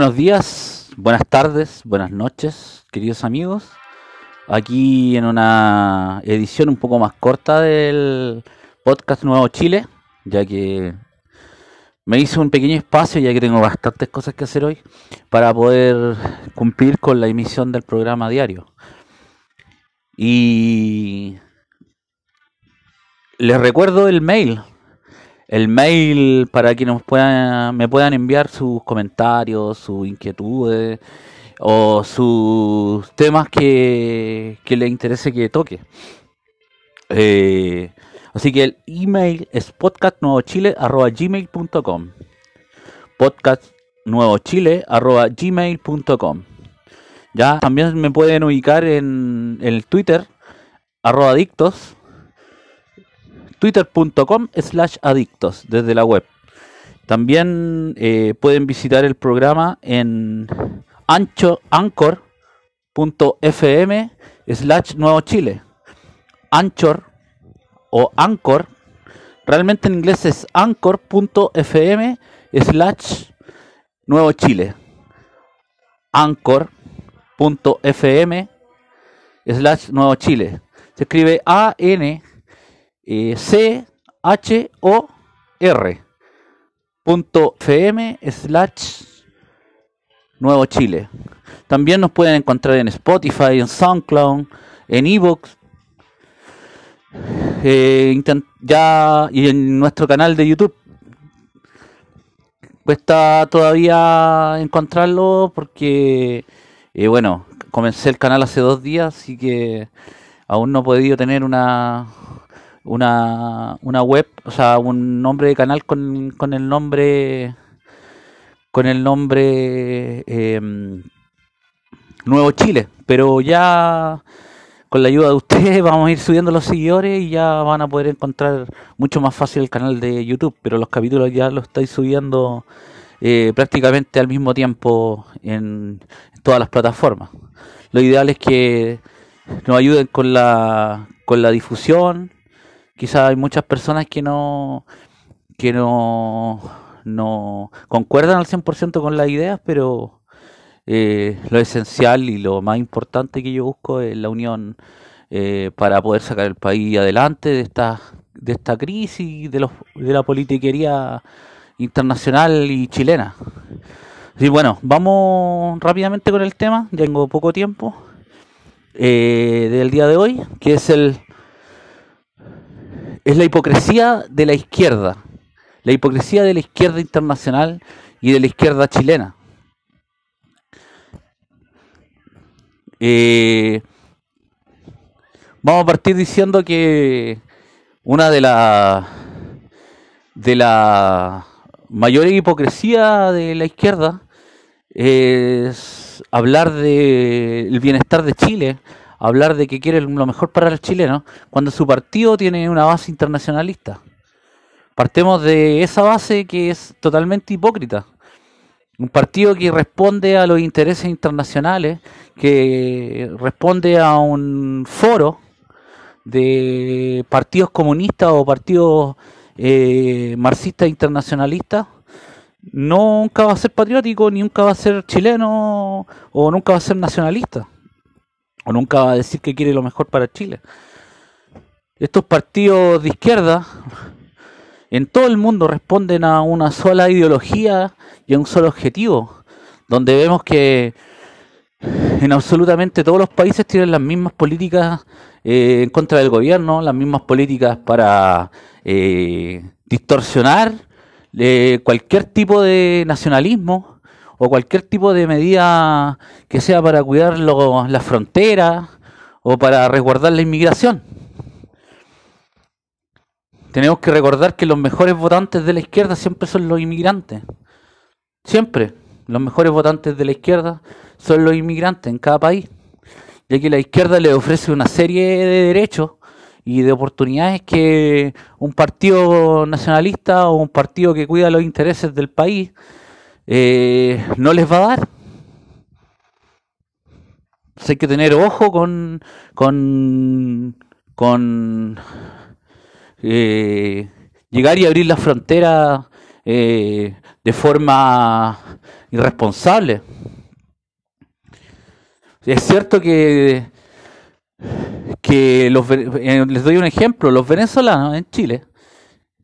Buenos días, buenas tardes, buenas noches, queridos amigos. Aquí en una edición un poco más corta del podcast Nuevo Chile, ya que me hice un pequeño espacio, ya que tengo bastantes cosas que hacer hoy, para poder cumplir con la emisión del programa diario. Y les recuerdo el mail el mail para que nos puedan, me puedan enviar sus comentarios, sus inquietudes o sus temas que, que les interese que toque. Eh, así que el email es podcastnuevochile.gmail.com podcastnuevochile.gmail.com Ya también me pueden ubicar en el Twitter arroba adictos twitter.com slash adictos desde la web. También eh, pueden visitar el programa en ancho anchor.fm slash nuevo chile. Anchor o Anchor, realmente en inglés es anchor.fm slash nuevo chile. Anchor.fm slash nuevo chile. Se escribe A-N eh, C H O R punto fm slash Nuevo Chile. También nos pueden encontrar en Spotify, en SoundCloud, en ebooks, eh, ya y en nuestro canal de YouTube. Cuesta todavía encontrarlo porque, eh, bueno, comencé el canal hace dos días, así que aún no he podido tener una una, una web, o sea, un nombre de canal con, con el nombre con el nombre em, Nuevo Chile, pero ya con la ayuda de ustedes vamos a ir subiendo los seguidores y ya van a poder encontrar mucho más fácil el canal de YouTube, pero los capítulos ya los estáis subiendo eh, prácticamente al mismo tiempo en, en, todas las plataformas. Lo ideal es que nos ayuden con la, con la difusión, quizás hay muchas personas que no que no, no concuerdan al 100% con las ideas, pero eh, lo esencial y lo más importante que yo busco es la unión eh, para poder sacar el país adelante de esta de esta crisis de, los, de la politiquería internacional y chilena. Y bueno, vamos rápidamente con el tema, tengo poco tiempo eh, del día de hoy, que es el es la hipocresía de la izquierda, la hipocresía de la izquierda internacional y de la izquierda chilena. Eh, vamos a partir diciendo que una de las de la mayor hipocresía de la izquierda es hablar del bienestar de Chile, hablar de que quiere lo mejor para los chilenos cuando su partido tiene una base internacionalista. Partemos de esa base que es totalmente hipócrita. Un partido que responde a los intereses internacionales, que responde a un foro de partidos comunistas o partidos eh, marxistas internacionalistas, nunca va a ser patriótico, ni nunca va a ser chileno o nunca va a ser nacionalista o nunca va a decir que quiere lo mejor para Chile. Estos partidos de izquierda en todo el mundo responden a una sola ideología y a un solo objetivo, donde vemos que en absolutamente todos los países tienen las mismas políticas eh, en contra del gobierno, las mismas políticas para eh, distorsionar eh, cualquier tipo de nacionalismo o cualquier tipo de medida que sea para cuidar las fronteras o para resguardar la inmigración. Tenemos que recordar que los mejores votantes de la izquierda siempre son los inmigrantes. Siempre. Los mejores votantes de la izquierda son los inmigrantes en cada país. Ya que la izquierda le ofrece una serie de derechos y de oportunidades que un partido nacionalista o un partido que cuida los intereses del país eh, no les va a dar. hay que tener ojo con, con, con eh, llegar y abrir las fronteras eh, de forma irresponsable. Es cierto que, que los, eh, les doy un ejemplo, los venezolanos en Chile,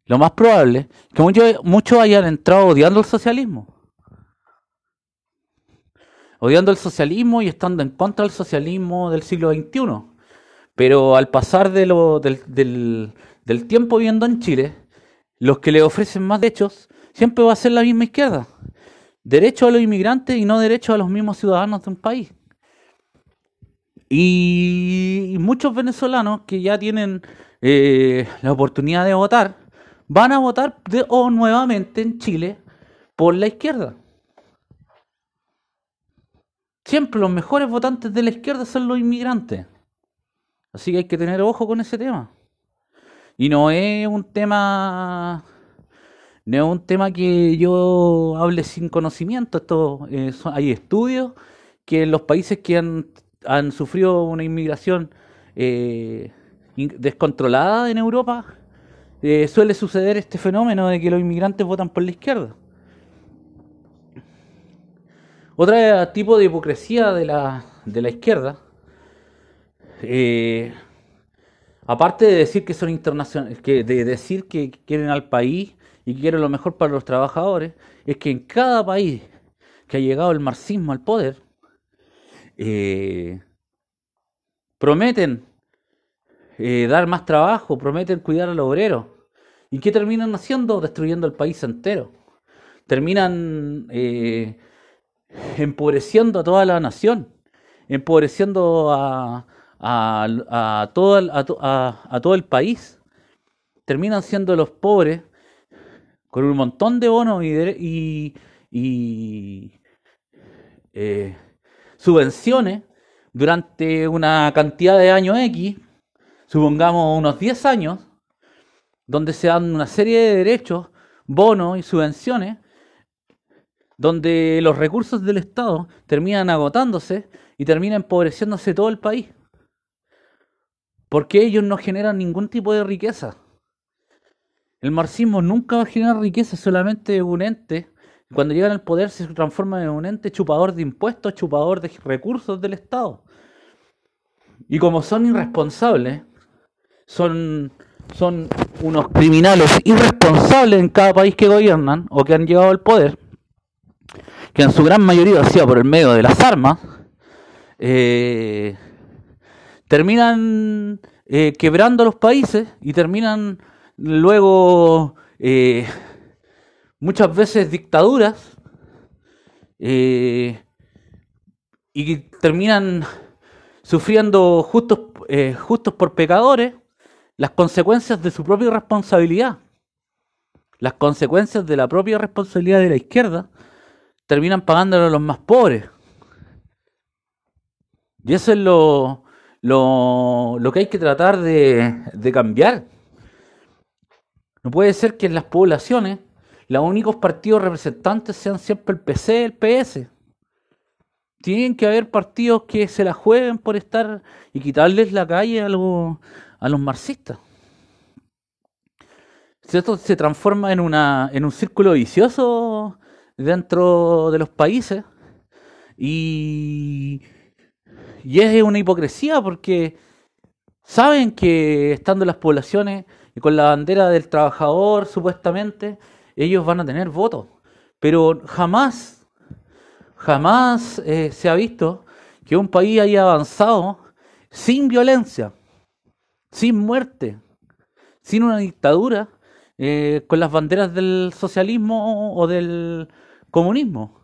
lo más probable que muchos, muchos hayan entrado odiando el socialismo. Odiando el socialismo y estando en contra del socialismo del siglo XXI. Pero al pasar de lo, del, del tiempo viviendo en Chile, los que le ofrecen más derechos siempre va a ser la misma izquierda. Derecho a los inmigrantes y no derecho a los mismos ciudadanos de un país. Y, muchos venezolanos que ya tienen eh, la oportunidad de votar, van a votar o nuevamente en Chile por la izquierda. Siempre los mejores votantes de la izquierda son los inmigrantes. Así que hay que tener ojo con ese tema. Y no es un tema. No es un tema que yo hable sin conocimiento. Eh, hay estudios que en los países que han, han sufrido una inmigración eh, descontrolada en Europa, eh, suele suceder este fenómeno de que los inmigrantes votan por la izquierda. Otro tipo de hipocresía de la, de la izquierda eh, aparte de decir que son internacionales, que de decir que quieren al país y que quieren lo mejor para los trabajadores, es que en cada país que ha llegado el marxismo al poder, eh, prometen eh, dar más trabajo, prometen cuidar al obrero. ¿Y qué terminan haciendo? Destruyendo el país entero. Terminan empobreciendo a toda la nación, empobreciendo a, a, todo, el, a, todo el país, terminan siendo los pobres con un montón de bonos y, y, eh, subvenciones durante una cantidad de años X, supongamos unos 10 años, donde se dan una serie de derechos, bonos y subvenciones, donde los recursos del Estado terminan agotándose y termina empobreciéndose todo el país. Porque ellos no generan ningún tipo de riqueza. El marxismo nunca va a generar riqueza, solamente un ente. Cuando llegan al poder se transforma en un ente chupador de impuestos, chupador de recursos del Estado. Y como son irresponsables, son, son unos criminales irresponsables en cada país que gobiernan o que han llegado al poder, que en su gran mayoría ha sido por el medio de las armas, eh, terminan eh, quebrando los países y terminan luego eh, muchas veces dictaduras y terminan sufriendo justos, justos por pecadores las consecuencias de su propia responsabilidad. Las consecuencias de la propia responsabilidad de la izquierda terminan pagándolo a los más pobres. Y eso es lo, lo, lo que hay que tratar de, cambiar. No puede ser que en las poblaciones los únicos partidos representantes sean siempre el PC el PS. Tienen que haber partidos que se la jueguen por estar y quitarles la calle a, a los marxistas. Esto se transforma en, una, en un círculo vicioso dentro de los países y y es una hipocresía porque saben que estando las poblaciones y con la bandera del trabajador, supuestamente, ellos van a tener votos. Pero jamás, jamás eh, se ha visto que un país haya avanzado sin violencia, sin muerte, sin una dictadura, eh, con las banderas del socialismo o del comunismo,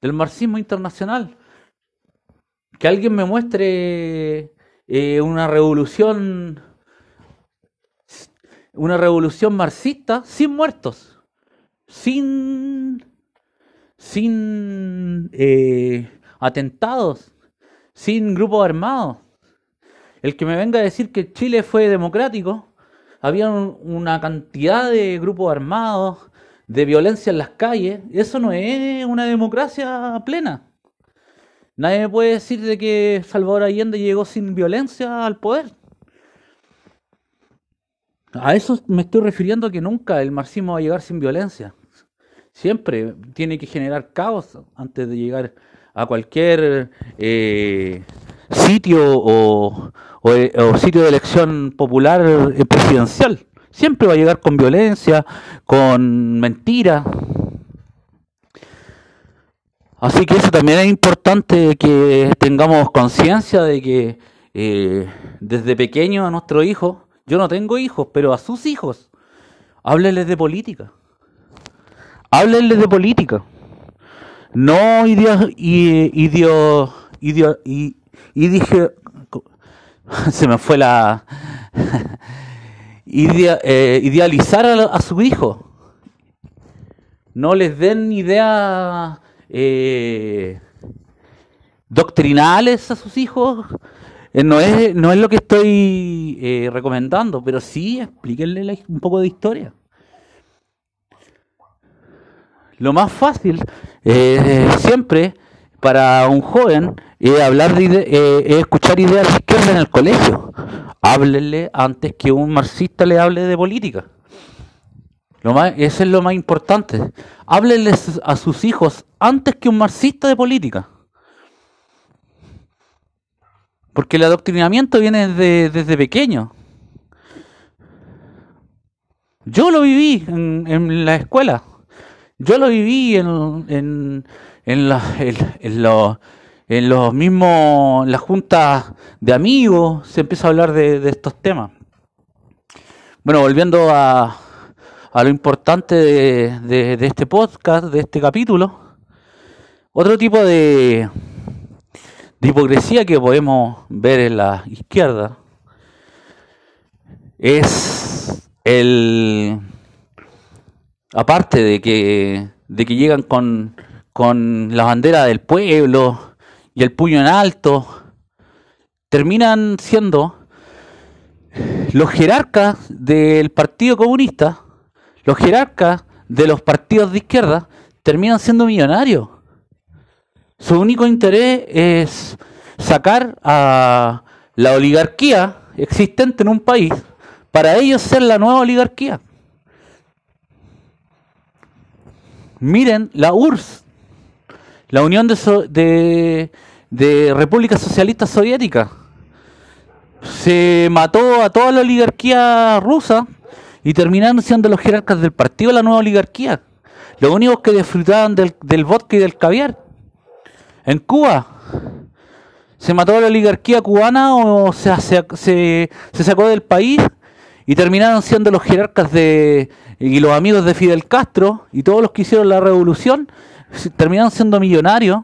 del marxismo internacional. Que alguien me muestre eh, una revolución, una revolución marxista sin muertos, sin, sin eh, atentados, sin grupos armados. El que me venga a decir que Chile fue democrático, había una cantidad de grupos armados, de violencia en las calles, eso no es una democracia plena. Nadie me puede decir de que Salvador Allende llegó sin violencia al poder. A eso me estoy refiriendo que nunca el marxismo va a llegar sin violencia. Siempre tiene que generar caos antes de llegar a cualquier eh, sitio o, sitio de elección popular eh, presidencial. Siempre va a llegar con violencia, con mentira. Así que eso también es importante que tengamos conciencia de que eh, desde pequeño a nuestros hijos, yo no tengo hijos, pero a sus hijos, háblenles de política. Háblenles de política. No ideo, ideo, ideo, y dije, se me fue la eh, idealizar a, su hijo. No les den ideas eh, doctrinales a sus hijos. Eh, no, es, no es lo que estoy recomendando, pero sí explíquenle un poco de historia. Lo más fácil siempre para un joven es hablar de es escuchar ideas de izquierda en el colegio háblenle antes que un marxista le hable de política. Lo más, eso es lo más importante. Háblenles a sus hijos antes que un marxista de política. Porque el adoctrinamiento viene desde, pequeño. Yo lo viví en, la escuela. Yo lo viví en, en, en, la, en los en los mismos, las juntas de amigos, se empieza a hablar de, estos temas. Bueno, volviendo a, a lo importante de, de, este podcast, de este capítulo, otro tipo de, de hipocresía que podemos ver en la izquierda es el aparte de que de que llegan con, con la bandera del pueblo y el puño en alto, terminan siendo los jerarcas del Partido Comunista, los jerarcas de los partidos de izquierda, terminan siendo millonarios. Su único interés es sacar a la oligarquía existente en un país para ellos ser la nueva oligarquía. Miren la URSS, la Unión de, de República Socialista Soviética. Se mató a toda la oligarquía rusa y terminaron siendo los jerarcas del partido de la nueva oligarquía. Los únicos que disfrutaban del, del vodka y del caviar. En Cuba se mató a la oligarquía cubana o se, se, se sacó del país y terminaron siendo los jerarcas de y los amigos de Fidel Castro y todos los que hicieron la revolución terminaron siendo millonarios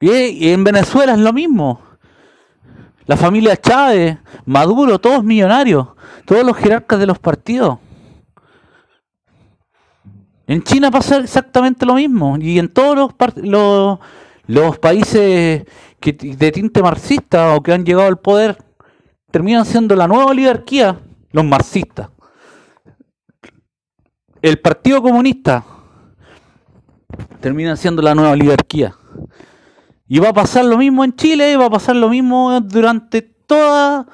Y en Venezuela es lo mismo. La familia Chávez, Maduro, todos millonarios, todos los jerarcas de los partidos. En China pasa exactamente lo mismo. Y en todos los, los, países que, de tinte marxista o que han llegado al poder, terminan siendo la nueva oligarquía los marxistas. El Partido Comunista termina siendo la nueva oligarquía. Y va a pasar lo mismo en Chile, va a pasar lo mismo durante toda,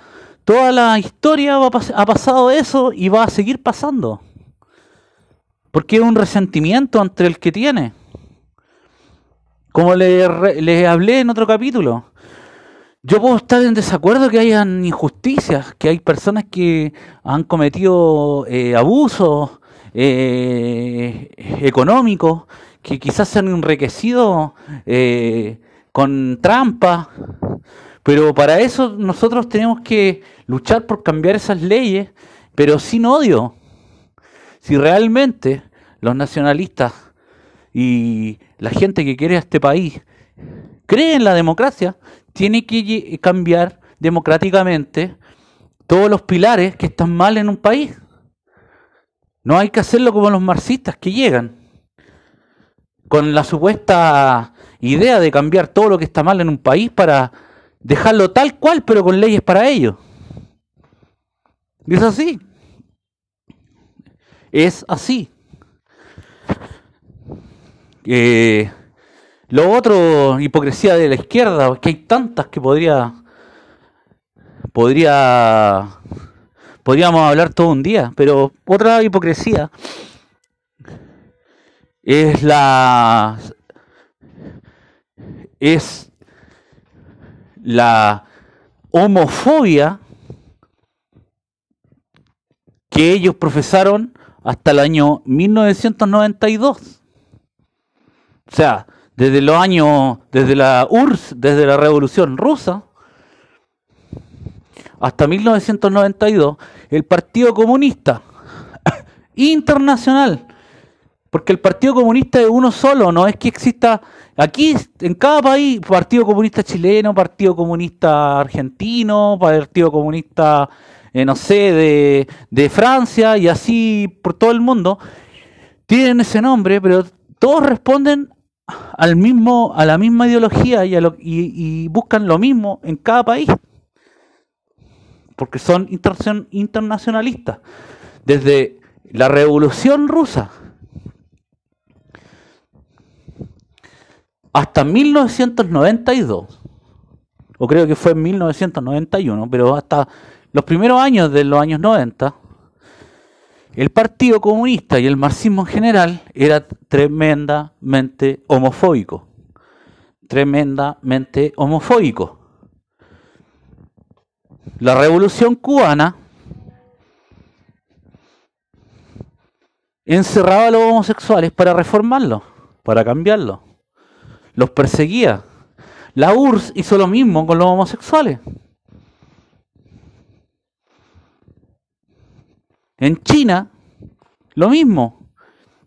toda la historia, va ha pasado eso y va a seguir pasando. Porque es un resentimiento entre el que tiene. Como le, hablé en otro capítulo, yo puedo estar en desacuerdo que hayan injusticias, que hay personas que han cometido eh, abusos eh, económicos, que quizás se han enriquecido eh, con trampa, pero para eso nosotros tenemos que luchar por cambiar esas leyes, pero sin odio. Si realmente los nacionalistas y la gente que quiere a este país cree en la democracia, tiene que cambiar democráticamente todos los pilares que están mal en un país. No hay que hacerlo como los marxistas que llegan con la supuesta idea de cambiar todo lo que está mal en un país para dejarlo tal cual, pero con leyes para ello. es así. Es así. Eh, lo otro, hipocresía de la izquierda, que hay tantas que podría podría podríamos hablar todo un día, pero otra hipocresía es la es la homofobia que ellos profesaron hasta el año 1992. O sea, desde los años, desde la URSS, desde la Revolución Rusa, hasta 1992, el Partido Comunista Internacional, porque el Partido Comunista es uno solo, no es que exista aquí en cada país Partido Comunista chileno, Partido Comunista argentino, Partido Comunista, eh, no sé, de, de Francia y así por todo el mundo, tienen ese nombre, pero todos responden al mismo, a la misma ideología y, y buscan lo mismo en cada país porque son internacionalistas. Desde la Revolución Rusa hasta 1992, o creo que fue en 1991, pero hasta los primeros años de los años 90, el Partido Comunista y el marxismo en general era tremendamente homofóbico. Tremendamente homofóbico la revolución cubana encerraba a los homosexuales para reformarlos, para cambiarlos. Los perseguía. La URSS hizo lo mismo con los homosexuales. En China, lo mismo.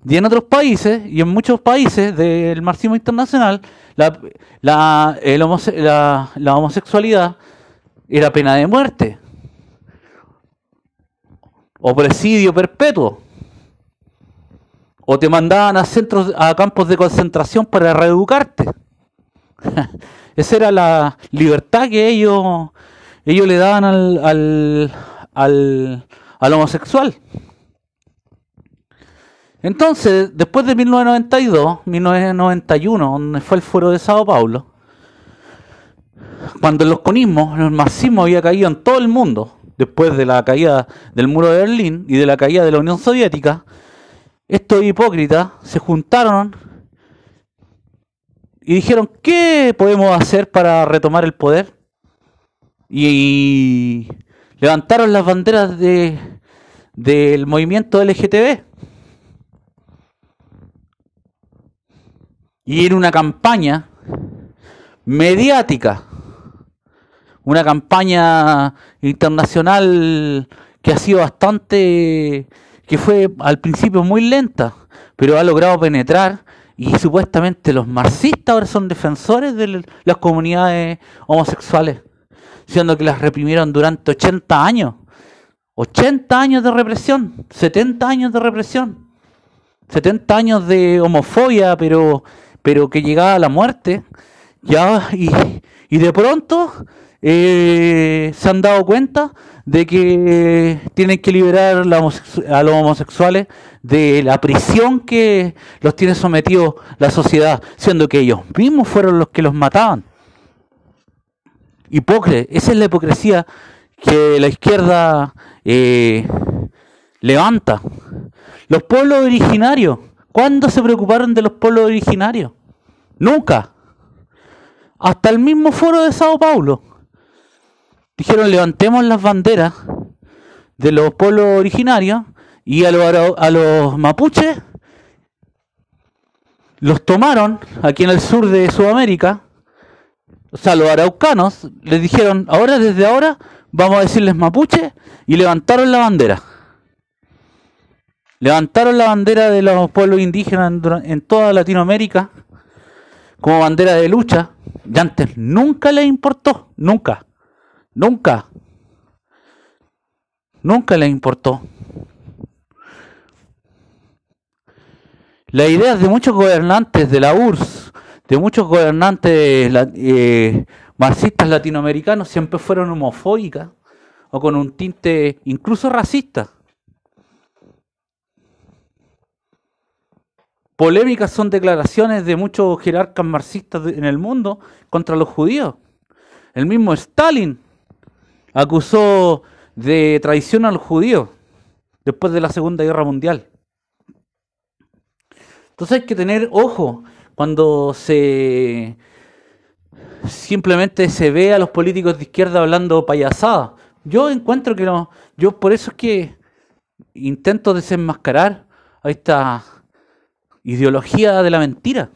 Y en otros países, y en muchos países del marxismo internacional, la, la homosexualidad era pena de muerte. O presidio perpetuo. O te mandaban a centros a campos de concentración para reeducarte. Esa era la libertad que ellos ellos le daban al, al, al, al homosexual. Entonces después de 1992 1991 donde fue el foro de Sao Paulo cuando el conismo, el marxismo había caído en todo el mundo, después de la caída del muro de Berlín y de la caída de la Unión Soviética, estos hipócritas se juntaron y dijeron, ¿qué podemos hacer para retomar el poder? Y levantaron las banderas de, del movimiento LGTB. Y en una campaña mediática una campaña internacional que ha sido bastante, que fue al principio muy lenta, pero ha logrado penetrar y supuestamente los marxistas ahora son defensores de las comunidades homosexuales, siendo que las reprimieron durante 80 años. 80 años de represión, 70 años de represión, 70 años de homofobia, pero, pero que llegaba a la muerte. Ya, y, y de pronto eh, se han dado cuenta de que tienen que liberar a los homosexuales de la prisión que los tiene sometidos la sociedad, siendo que ellos mismos fueron los que los mataban. Hipócrita, esa es la hipocresía que la izquierda eh, levanta. Los pueblos originarios, ¿cuándo se preocuparon de los pueblos originarios? Nunca. Hasta el mismo foro de Sao Paulo dijeron levantemos las banderas de los pueblos originarios y a los, a los mapuches los tomaron aquí en el sur de Sudamérica, o sea, los araucanos, les dijeron, ahora, desde ahora, vamos a decirles mapuche, y levantaron la bandera. Levantaron la bandera de los pueblos indígenas en, toda Latinoamérica como bandera de lucha, y antes nunca les importó, nunca, nunca, nunca les importó. La idea de muchos gobernantes de la URSS, de muchos gobernantes eh, marxistas latinoamericanos, siempre fueron homofóbicas o con un tinte incluso racista. Polémicas son declaraciones de muchos jerarcas marxistas en el mundo contra los judíos. El mismo Stalin acusó de traición a los judíos después de la Segunda Guerra Mundial. Entonces hay que tener ojo cuando se simplemente se ve a los políticos de izquierda hablando payasadas. Yo encuentro que no, yo por eso es que intento desenmascarar a esta ideología de la mentira.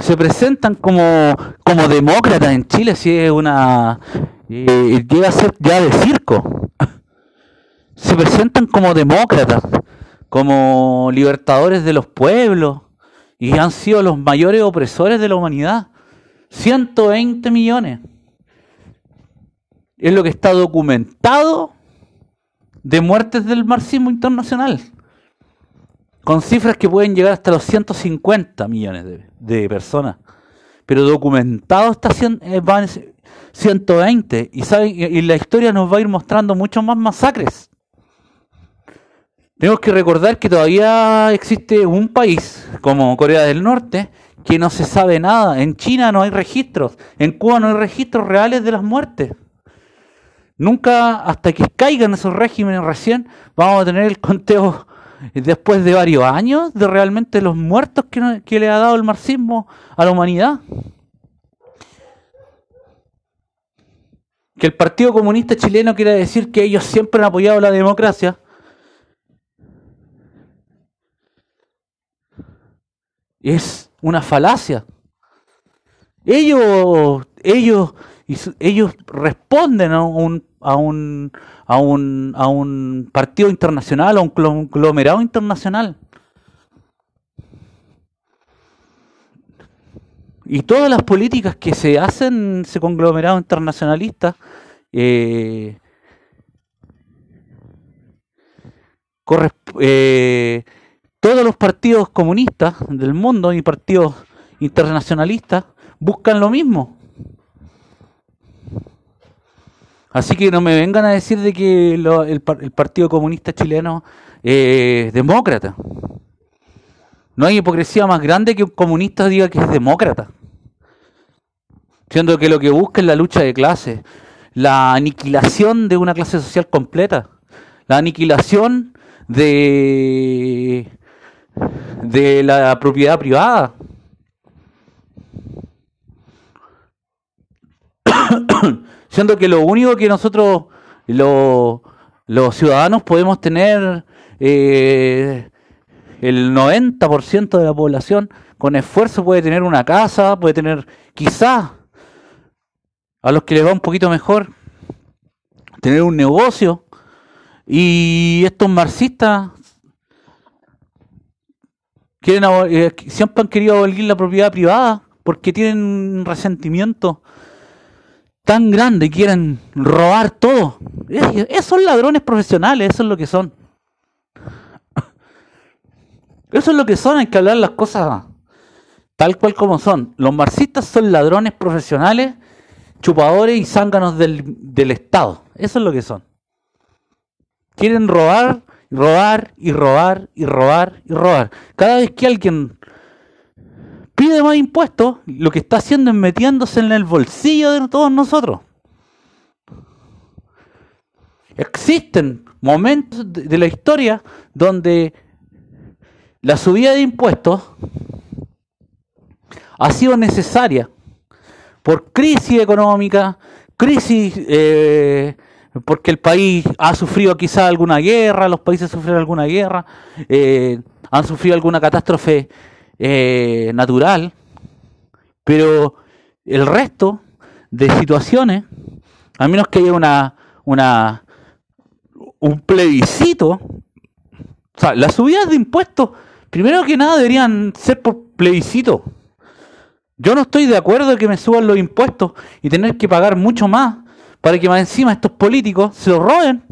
Se presentan como, como demócratas en Chile, si es una... Eh, llega a ser ya de circo. Se presentan como demócratas como libertadores de los pueblos y han sido los mayores opresores de la humanidad. 120 millones. Es lo que está documentado de muertes del marxismo internacional. Con cifras que pueden llegar hasta los 150 millones de, personas. Pero documentado está eh, van 120. Y, y la historia nos va a ir mostrando muchos más masacres. Tenemos que recordar que todavía existe un país como Corea del Norte que no se sabe nada. En China no hay registros, en Cuba no hay registros reales de las muertes. Nunca, hasta que caigan esos regímenes recién, vamos a tener el conteo después de varios años de realmente los muertos que, que le ha dado el marxismo a la humanidad. Que el Partido Comunista Chileno quiere decir que ellos siempre han apoyado la democracia es una falacia. Ellos, ellos, ellos responden a un, a un, a un, a un partido internacional, a un conglomerado internacional. Y todas las políticas que se hacen en ese conglomerado internacionalista eh, eh, todos los partidos comunistas del mundo y partidos internacionalistas buscan lo mismo. Así que no me vengan a decir de que el, Partido Comunista Chileno es demócrata. No hay hipocresía más grande que un comunista diga que es demócrata. Siendo que lo que busca es la lucha de clases, la aniquilación de una clase social completa, la aniquilación de de la propiedad privada. Siendo que lo único que nosotros, los ciudadanos, podemos tener eh, el 90% de la población, con esfuerzo puede tener una casa, puede tener quizás, a los que les va un poquito mejor, tener un negocio. Y estos marxistas Quieren, eh, siempre han querido abolir la propiedad privada porque tienen resentimiento tan grande, quieren robar todo. Esos son ladrones profesionales, eso es lo que son. Eso es lo que son, hay que hablar las cosas tal cual como son. Los marxistas son ladrones profesionales, chupadores y zánganos del, del Estado. Eso es lo que son. Quieren robar robar y robar y robar y robar. Cada vez que alguien pide más impuestos, lo que está haciendo es metiéndose en el bolsillo de todos nosotros. Existen momentos de la historia donde la subida de impuestos ha sido necesaria por crisis económica, crisis eh, porque el país ha sufrido quizá alguna guerra, los países sufrieron alguna guerra, eh, han sufrido alguna catástrofe eh, natural, pero el resto de situaciones, a menos que haya una, una un plebiscito, o sea, las subidas de impuestos, primero que nada deberían ser por plebiscito. Yo no estoy de acuerdo que me suban los impuestos y tener que pagar mucho más para que más encima estos políticos se los roben.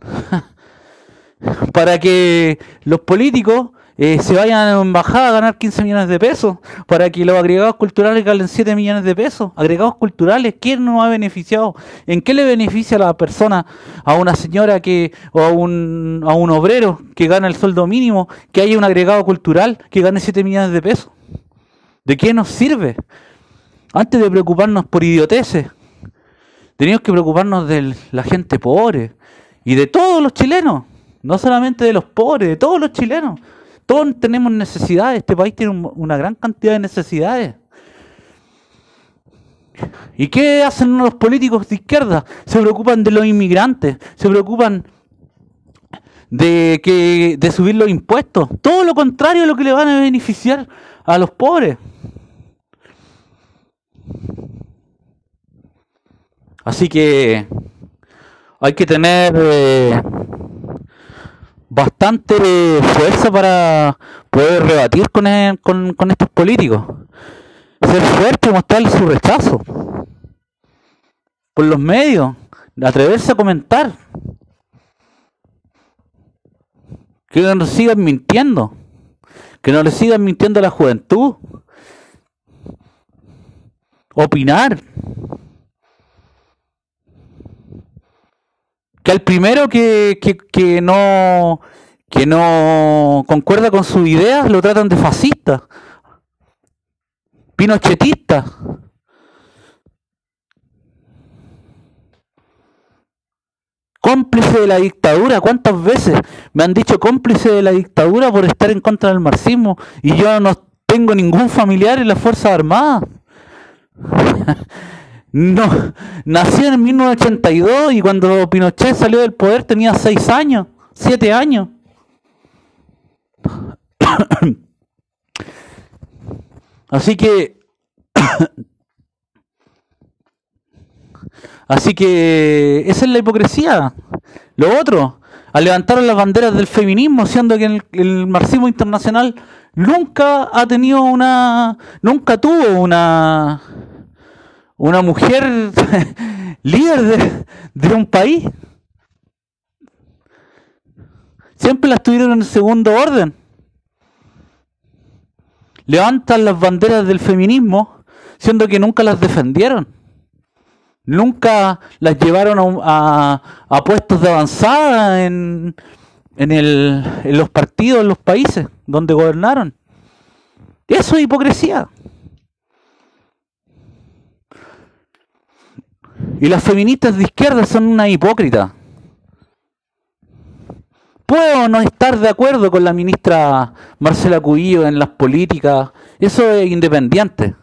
para que los políticos eh, se vayan a embajada a ganar 15 millones de pesos, para que los agregados culturales galen 7 millones de pesos. Agregados culturales, ¿quién nos ha beneficiado? ¿En qué le beneficia a la persona, a una señora que o a un, a un obrero que gana el sueldo mínimo, que haya un agregado cultural que gane 7 millones de pesos? ¿De qué nos sirve? Antes de preocuparnos por idioteces, tenemos que preocuparnos de la gente pobre y de todos los chilenos, no solamente de los pobres, de todos los chilenos. Todos tenemos necesidades, este país tiene una gran cantidad de necesidades. ¿Y qué hacen los políticos de izquierda? Se preocupan de los inmigrantes, se preocupan de que de subir los impuestos, todo lo contrario a lo que le van a beneficiar a los pobres. Así que hay que tener eh, bastante fuerza para poder rebatir con, con, estos políticos. Ser fuerte y mostrar su rechazo. Por los medios. Atreverse a comentar. Que no nos sigan mintiendo. Que no le sigan mintiendo a la juventud. Opinar. Que al primero que, que, no que no concuerda con sus ideas lo tratan de fascista, pinochetista. Cómplice de la dictadura, ¿cuántas veces me han dicho cómplice de la dictadura por estar en contra del marxismo? Y yo no tengo ningún familiar en las Fuerzas Armadas. No, nací en 1982 y cuando Pinochet salió del poder tenía 6 años, 7 años. Así que Así que esa es la hipocresía. Lo otro, al levantar las banderas del feminismo, siendo que el, el, marxismo internacional nunca ha tenido una, nunca tuvo una, una mujer líder de, un país. Siempre las tuvieron en segundo orden. Levantan las banderas del feminismo, siendo que nunca las defendieron. Nunca las llevaron a, puestos de avanzada en, en, el, en los partidos, en los países donde gobernaron. Eso es hipocresía. Y las feministas de izquierda son una hipócrita. Puedo no estar de acuerdo con la ministra Marcela Cubillo en las políticas, eso es independiente.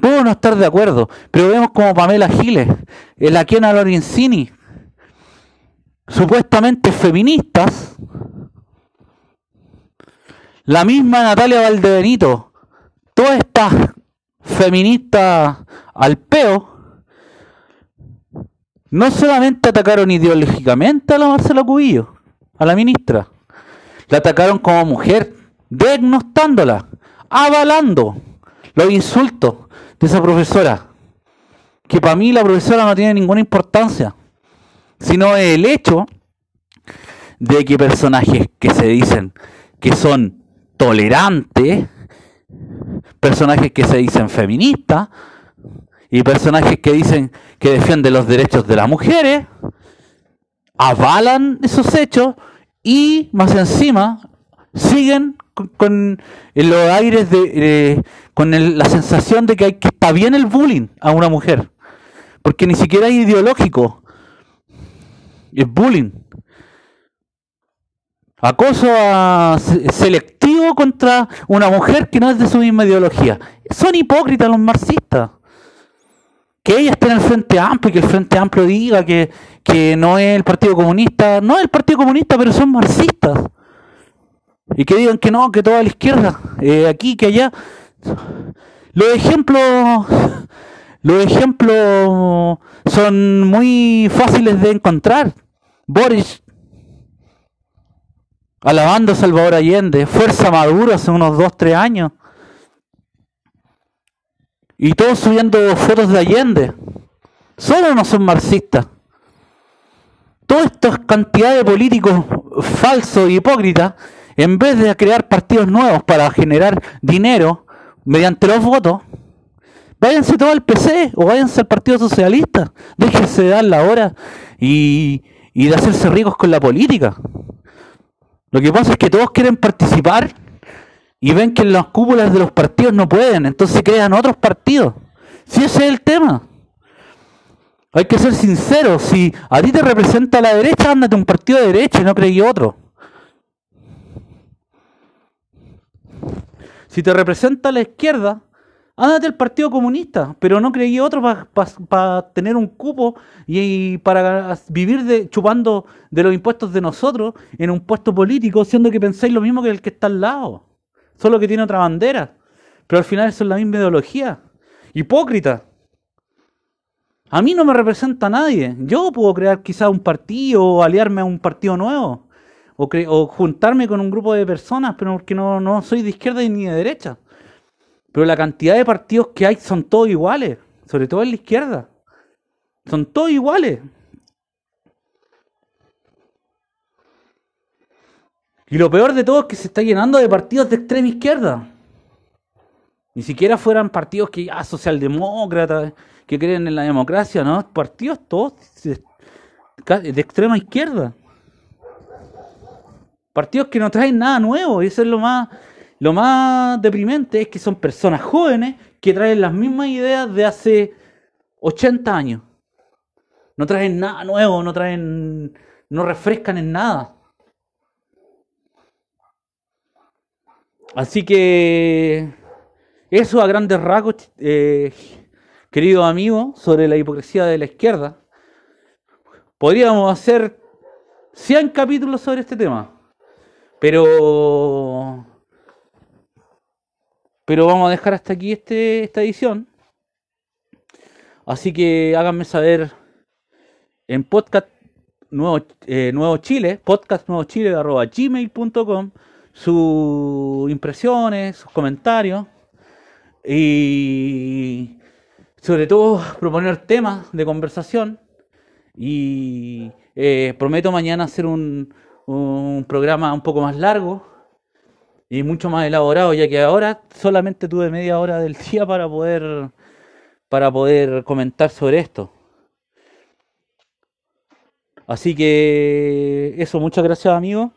Puedo no estar de acuerdo, pero vemos como Pamela Giles, la Kiana Lorenzini, supuestamente feministas, la misma Natalia Valdebenito, todas estas feministas al peo, no solamente atacaron ideológicamente a la Marcela Cubillo, a la ministra, la atacaron como mujer, diagnostándola, avalando los insultos de esa profesora, que para mí la profesora no tiene ninguna importancia, sino el hecho de que personajes que se dicen que son tolerantes, personajes que se dicen feministas, y personajes que dicen que defienden los derechos de las mujeres, avalan esos hechos y más encima siguen con, los aires de, con la sensación de que, hay, que está bien el bullying a una mujer, porque ni siquiera es ideológico, es bullying. Acoso selectivo contra una mujer que no es de su misma ideología. Son hipócritas los marxistas. Que ella esté en el Frente Amplio y que el Frente Amplio diga que, que no es el Partido Comunista, no es el Partido Comunista, pero son marxistas. Y que digan que no, que toda la izquierda, eh, aquí, que allá. Los ejemplos, los ejemplos son muy fáciles de encontrar. Boris, alabando a Salvador Allende, Fuerza Maduro hace unos 2-3 años. Y todos subiendo fotos de Allende. Solo no son marxistas. Toda esta cantidad de políticos falsos y hipócritas, en vez de crear partidos nuevos para generar dinero mediante los votos, váyanse todo al PC o váyanse al Partido Socialista. Déjense de dar la hora y de hacerse ricos con la política. Lo que pasa es que todos quieren participar y ven que en las cúpulas de los partidos no pueden, entonces crean otros partidos. Si ese es el tema. Hay que ser sincero, si a ti te representa la derecha, ándate un partido de derecha y no creí otro. Si te representa la izquierda, ándate al Partido Comunista, pero no creí otro para tener un cupo y, para vivir de, chupando de los impuestos de nosotros en un puesto político, siendo que pensáis lo mismo que el que está al lado, solo que tiene otra bandera, pero al final es la misma ideología. Hipócrita. A mí no me representa nadie. Yo puedo crear quizás un partido o aliarme a un partido nuevo o, juntarme con un grupo de personas, pero porque no, no soy de izquierda ni de derecha. Pero la cantidad de partidos que hay son todos iguales, sobre todo en la izquierda. Son todos iguales. Y lo peor de todo es que se está llenando de partidos de extrema izquierda. Ni siquiera fueran partidos que ya socialdemócratas, que creen en la democracia, ¿no? Partidos todos de, de extrema izquierda. Partidos que no traen nada nuevo, y eso es lo más, lo más deprimente, es que son personas jóvenes que traen las mismas ideas de hace 80 años. No traen nada nuevo, no traen, no refrescan en nada. Así que eso a grandes rasgos, eh, querido amigo, sobre la hipocresía de la izquierda. Podríamos hacer 100 capítulos sobre este tema. Pero. Pero vamos a dejar hasta aquí este, esta edición. Así que háganme saber en podcast Nuevo, eh, Nuevo Chile, podcast Nuevo Chile arroba gmail.com, sus impresiones, sus comentarios y sobre todo proponer temas de conversación. Y eh, prometo mañana hacer un, un programa un poco más largo y mucho más elaborado, ya que ahora solamente tuve media hora del día para poder para poder comentar sobre esto. Así que eso, muchas gracias amigos.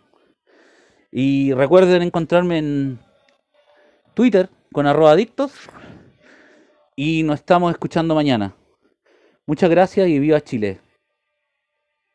Y recuerden encontrarme en Twitter con arroba adictos. Y nos estamos escuchando mañana. Muchas gracias y viva Chile.